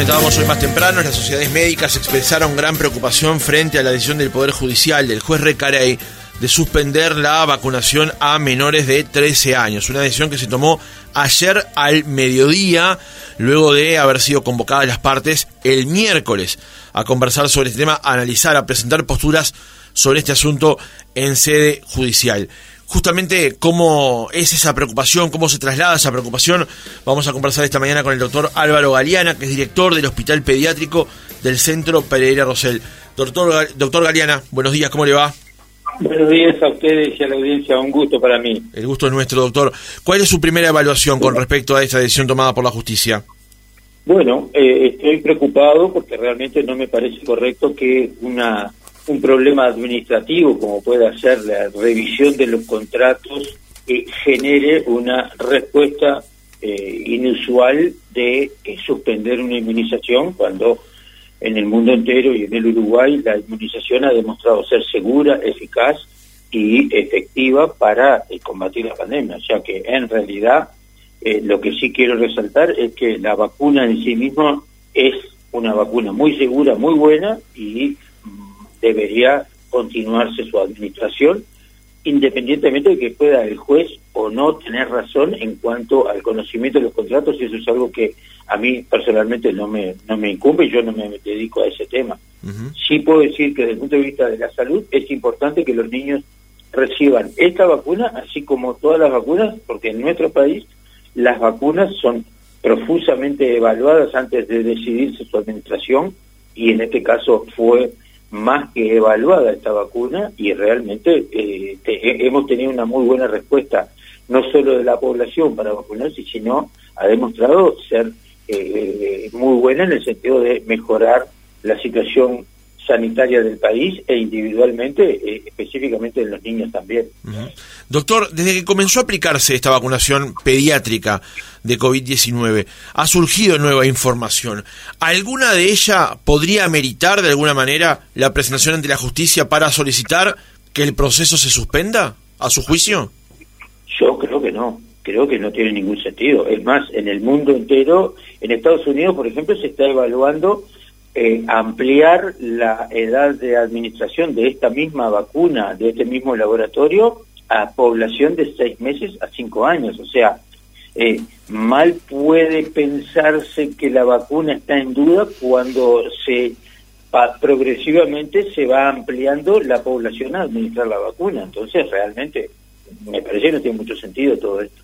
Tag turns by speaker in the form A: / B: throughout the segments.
A: comentábamos hoy más temprano, las sociedades médicas expresaron gran preocupación frente a la decisión del Poder Judicial del juez Recarey de suspender la vacunación a menores de 13 años. Una decisión que se tomó ayer al mediodía, luego de haber sido convocadas las partes el miércoles a conversar sobre este tema, a analizar, a presentar posturas sobre este asunto en sede judicial justamente cómo es esa preocupación, cómo se traslada esa preocupación. Vamos a conversar esta mañana con el doctor Álvaro Galeana, que es director del Hospital Pediátrico del Centro Pereira Rosell. Doctor, doctor Galeana, buenos días, ¿cómo le va?
B: Buenos días a ustedes y a la audiencia, un gusto para mí.
A: El gusto es nuestro, doctor. ¿Cuál es su primera evaluación con respecto a esta decisión tomada por la justicia?
B: Bueno, eh, estoy preocupado porque realmente no me parece correcto que una un problema administrativo como puede ser la revisión de los contratos que genere una respuesta eh, inusual de eh, suspender una inmunización cuando en el mundo entero y en el Uruguay la inmunización ha demostrado ser segura, eficaz y efectiva para eh, combatir la pandemia. O sea que en realidad lo que sí quiero resaltar es que la vacuna en sí misma es una vacuna muy segura, muy buena y debería continuarse su administración, independientemente de que pueda el juez o no tener razón en cuanto al conocimiento de los contratos, y eso es algo que a mí personalmente no me, no me incumbe, yo no me dedico a ese tema. Sí puedo decir que desde el punto de vista de la salud es importante que los niños reciban esta vacuna, así como todas las vacunas, porque en nuestro país las vacunas son profusamente evaluadas antes de decidirse su administración y en este caso fue más que evaluada esta vacuna y realmente eh, hemos tenido una muy buena respuesta, no solo de la población para vacunarse, sino ha demostrado ser eh, muy buena en el sentido de mejorar la situación sanitaria del país e individualmente, eh, específicamente en los niños también.
A: Doctor, desde que comenzó a aplicarse esta vacunación pediátrica de COVID-19, ha surgido nueva información. ¿Alguna de ella podría meritar de alguna manera la presentación ante la justicia para solicitar que el proceso se suspenda, a su juicio?
B: Yo creo que no creo que no tiene ningún sentido. Es más, en el mundo entero, en Estados Unidos, por ejemplo, se está evaluando eh, ampliar la edad de administración de esta misma vacuna, de este mismo laboratorio, a población de seis meses a cinco años. O sea, eh, mal puede pensarse que la vacuna está en duda cuando se progresivamente se va ampliando la población a administrar la vacuna. Entonces, realmente, me parece que no tiene mucho sentido todo esto.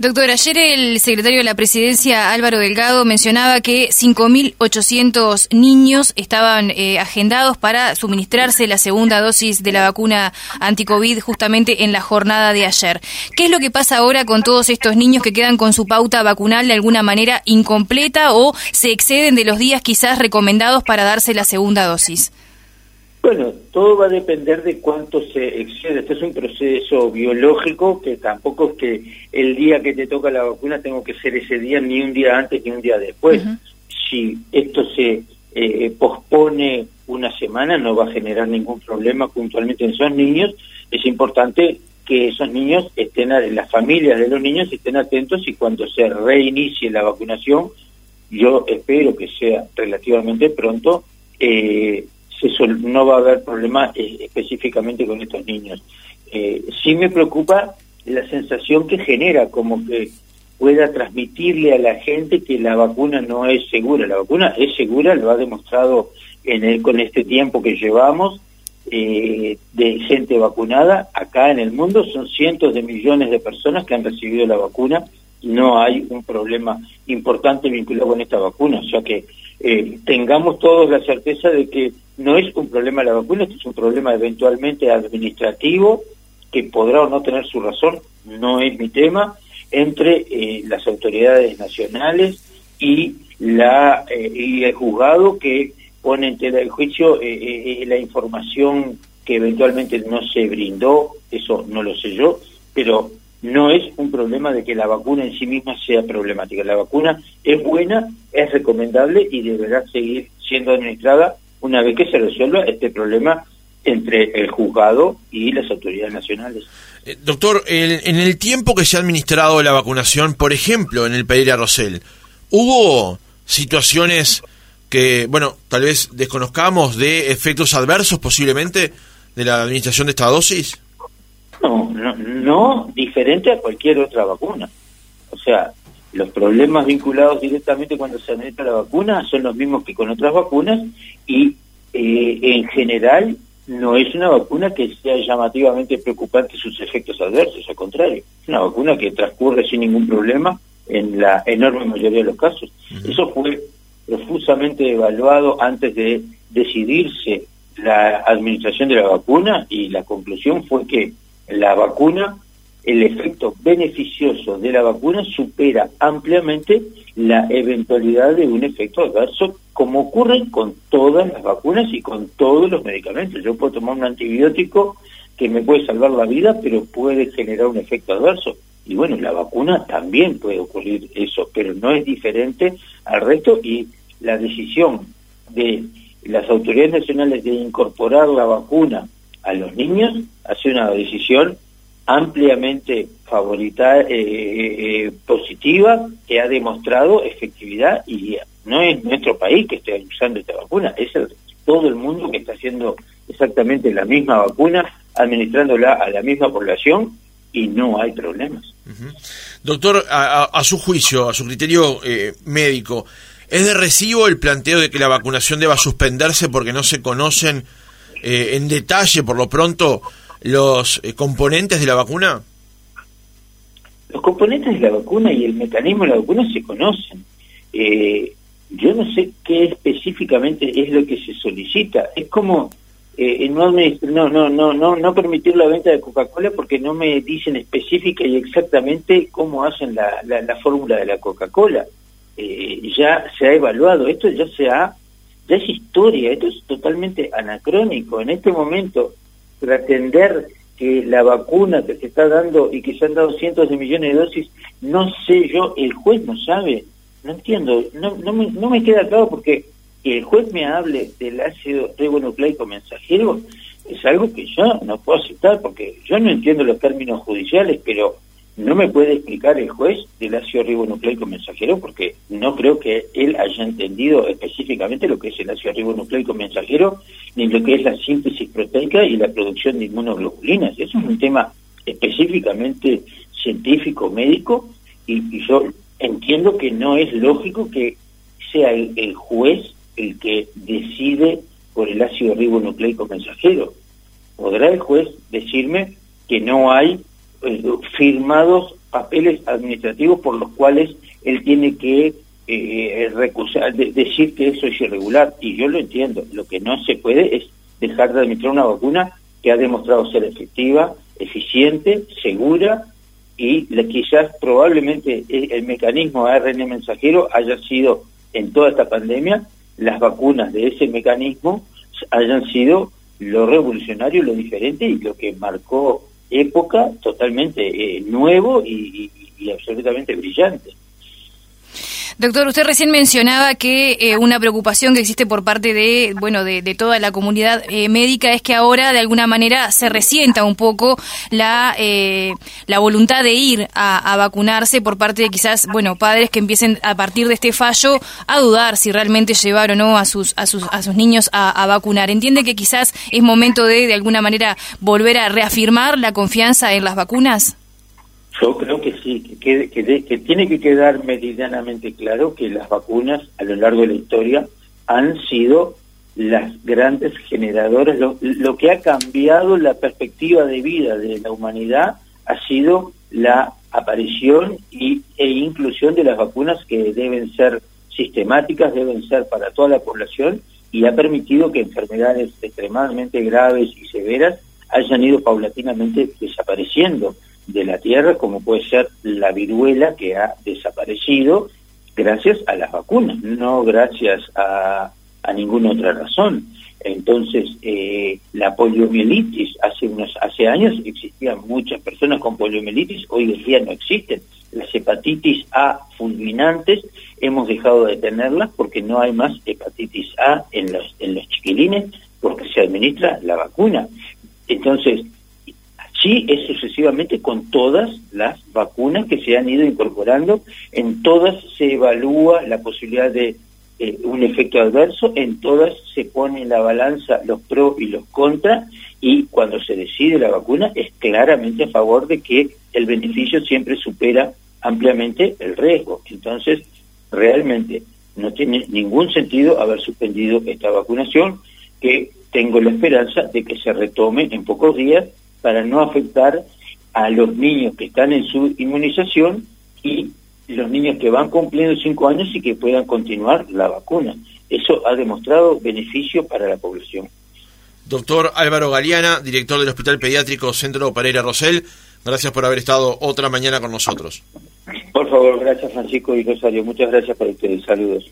C: Doctor, ayer el secretario de la Presidencia, Álvaro Delgado, mencionaba que 5.800 niños estaban eh, agendados para suministrarse la segunda dosis de la vacuna anticovid justamente en la jornada de ayer. ¿Qué es lo que pasa ahora con todos estos niños que quedan con su pauta vacunal de alguna manera incompleta o se exceden de los días quizás recomendados para darse la segunda dosis?
B: Bueno, todo va a depender de cuánto se excede. Este es un proceso biológico que tampoco es que el día que te toca la vacuna tengo que ser ese día, ni un día antes ni un día después. Si esto se eh, pospone una semana, no va a generar ningún problema puntualmente en esos niños. Es importante que esos niños estén, las familias de los niños estén atentos y cuando se reinicie la vacunación, yo espero que sea relativamente pronto, eh, no va a haber problema eh, específicamente con estos niños. Eh, sí me preocupa la sensación que genera, como que pueda transmitirle a la gente que la vacuna no es segura. La vacuna es segura, lo ha demostrado en el, con este tiempo que llevamos eh, de gente vacunada. Acá en el mundo son cientos de millones de personas que han recibido la vacuna. No hay un problema importante vinculado con esta vacuna. O sea que eh, tengamos todos la certeza de que no es un problema la vacuna, es un problema eventualmente administrativo que podrá o no tener su razón, no es mi tema, entre eh, las autoridades nacionales y la eh, y el juzgado que pone en tela de juicio eh, la información que eventualmente no se brindó, eso no lo sé yo, pero no es un problema de que la vacuna en sí misma sea problemática. La vacuna es buena, es recomendable y deberá seguir siendo administrada una vez que se resuelva este problema entre el juzgado y las autoridades nacionales.
A: Eh, doctor, en el tiempo que se ha administrado la vacunación, por ejemplo, en el Pereira Rosell, ¿hubo situaciones que, bueno, tal vez desconozcamos de efectos adversos posiblemente de la administración de esta dosis?
B: No, no, no diferente a cualquier otra vacuna. O sea, los problemas vinculados directamente cuando se administra la vacuna son los mismos que con otras vacunas y eh, en general no es una vacuna que sea llamativamente preocupante sus efectos adversos, al contrario, es una vacuna que transcurre sin ningún problema en la enorme mayoría de los casos. Eso fue profusamente evaluado antes de decidirse la administración de la vacuna y la conclusión fue que la vacuna, el efecto beneficioso de la vacuna supera ampliamente la eventualidad de un efecto adverso, como ocurre con todas las vacunas y con todos los medicamentos. Yo puedo tomar un antibiótico que me puede salvar la vida, pero puede generar un efecto adverso. Y bueno, la vacuna también puede ocurrir eso, pero no es diferente al resto y la decisión de las autoridades nacionales de incorporar la vacuna a los niños ha sido una decisión ampliamente favorita, eh, eh, eh, positiva, que ha demostrado efectividad y no es nuestro país que esté usando esta vacuna, es todo el mundo que está haciendo exactamente la misma vacuna, administrándola a la misma población y no hay problemas.
A: Doctor, a, su juicio, a su criterio eh, médico, ¿es de recibo el planteo de que la vacunación deba suspenderse porque no se conocen eh, en detalle, por lo pronto, los eh, componentes de la vacuna?
B: Los componentes de la vacuna y el mecanismo de la vacuna se conocen. yo no sé qué específicamente es lo que se solicita. Es como eh, no, no, no, no, no, permitir la venta de Coca-Cola porque no me dicen específica y exactamente cómo hacen la, la, fórmula de la Coca-Cola. Eh, ya se ha evaluado, esto ya se ha, ya es historia, esto es totalmente anacrónico. En este momento, pretender que la vacuna que se está dando y que se han dado cientos de millones de dosis, no sé yo, el juez no sabe, no entiendo, no, no, me, no me queda claro porque que el juez me hable del ácido ribonucleico mensajero es algo que yo no puedo aceptar porque yo no entiendo los términos judiciales, pero no me puede explicar el juez del ácido ribonucleico mensajero porque no creo que él haya entendido específicamente lo que es el ácido ribonucleico mensajero ni lo que es la síntesis proteica y la producción de inmunoglobulinas. Eso es un tema específicamente científico, médico, y, yo entiendo que no es lógico que sea el juez el que decide por el ácido ribonucleico mensajero. ¿Podrá el juez decirme que no hay eh, firmados papeles administrativos por los cuales él tiene que eh, recusar, decir que eso es irregular? Y yo lo entiendo. Lo que no se puede es dejar de administrar una vacuna que ha demostrado ser efectiva, eficiente, segura y quizás probablemente el mecanismo ARN mensajero haya sido en toda esta pandemia las vacunas de ese mecanismo hayan sido lo revolucionario, lo diferente y lo que marcó época totalmente eh, nuevo y absolutamente brillante.
C: Doctor, usted recién mencionaba que eh, una preocupación que existe por parte de, bueno, de, toda la comunidad eh, médica es que ahora de alguna manera se resienta un poco la, eh, la voluntad de ir a, vacunarse por parte de quizás, bueno, padres que empiecen a partir de este fallo a dudar si realmente llevar o no a sus, a sus, a sus niños a, a vacunar. ¿Entiende que quizás es momento de, de alguna manera, volver a reafirmar la confianza en las vacunas?
B: Yo creo que sí, que, que, tiene que quedar meridianamente claro que las vacunas a lo largo de la historia han sido las grandes generadoras, lo, lo, que ha cambiado la perspectiva de vida de la humanidad ha sido la aparición y, e inclusión de las vacunas que deben ser sistemáticas, deben ser para toda la población y ha permitido que enfermedades extremadamente graves y severas hayan ido paulatinamente desapareciendo de la Tierra, como puede ser la viruela que ha desaparecido gracias a las vacunas, no gracias a, a ninguna otra razón. Entonces, eh, la poliomielitis, hace unos hace años existían muchas personas con poliomielitis, hoy en día no existen. Las hepatitis A fulminantes hemos dejado de tenerlas porque no hay más hepatitis A en los, en los chiquilines porque se administra la vacuna. Entonces, sí es sucesivamente con todas las vacunas que se han ido incorporando, en todas se evalúa la posibilidad de eh, un efecto adverso, en todas se pone en la balanza los pros y los contras y cuando se decide la vacuna es claramente a favor de que el beneficio siempre supera ampliamente el riesgo. Entonces, realmente no tiene ningún sentido haber suspendido esta vacunación, que tengo la esperanza de que se retome en pocos días para no afectar a los niños que están en su inmunización y los niños que van cumpliendo cinco años y que puedan continuar la vacuna. Eso ha demostrado beneficio para la población.
A: Doctor Álvaro Galeana, director del Hospital Pediátrico Centro Pereira Rosell, gracias por haber estado otra mañana con nosotros.
B: Por favor, gracias Francisco y Rosario. Muchas gracias por ustedes. Saludos.